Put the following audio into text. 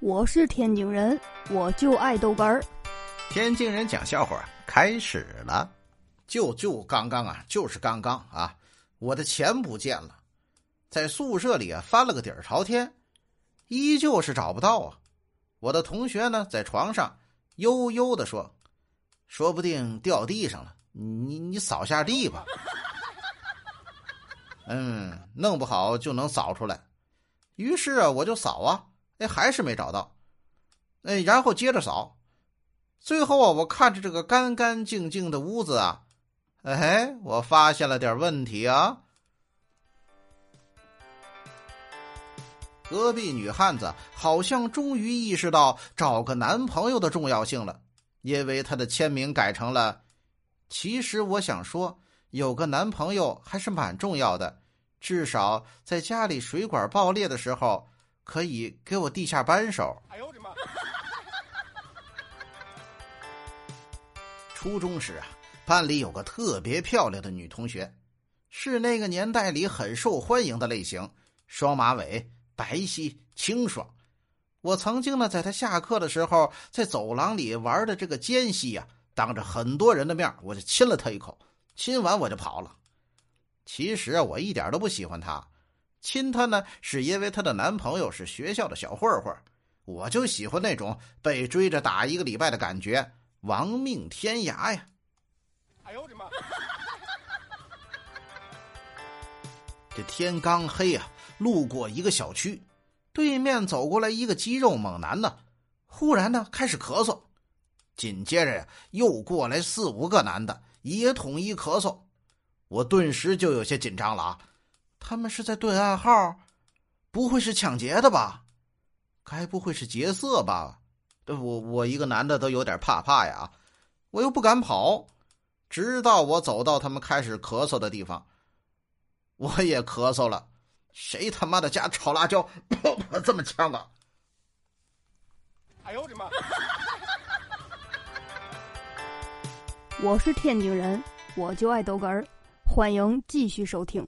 我是天津人，我就爱豆干儿。天津人讲笑话开始了，就就刚刚啊，就是刚刚啊，我的钱不见了，在宿舍里啊翻了个底儿朝天，依旧是找不到啊。我的同学呢在床上悠悠的说：“说不定掉地上了，你你扫下地吧。”嗯，弄不好就能扫出来。于是啊，我就扫啊。哎，还是没找到，哎，然后接着扫，最后啊，我看着这个干干净净的屋子啊，哎，我发现了点问题啊。隔壁女汉子好像终于意识到找个男朋友的重要性了，因为她的签名改成了：“其实我想说，有个男朋友还是蛮重要的，至少在家里水管爆裂的时候。”可以给我递下扳手。哎呦我的妈！初中时啊，班里有个特别漂亮的女同学，是那个年代里很受欢迎的类型，双马尾，白皙清爽。我曾经呢，在她下课的时候，在走廊里玩的这个间隙呀，当着很多人的面，我就亲了她一口，亲完我就跑了。其实我一点都不喜欢她。亲她呢，是因为她的男朋友是学校的小混混，我就喜欢那种被追着打一个礼拜的感觉，亡命天涯呀！哎呦我的妈！这天刚黑啊，路过一个小区，对面走过来一个肌肉猛男呢，忽然呢开始咳嗽，紧接着呀又过来四五个男的也统一咳嗽，我顿时就有些紧张了啊！他们是在对暗号，不会是抢劫的吧？该不会是劫色吧？我我一个男的都有点怕怕呀，我又不敢跑。直到我走到他们开始咳嗽的地方，我也咳嗽了。谁他妈的家炒辣椒泡泡这么呛啊？哎呦我的妈！我是天津人，我就爱豆哏儿，欢迎继续收听。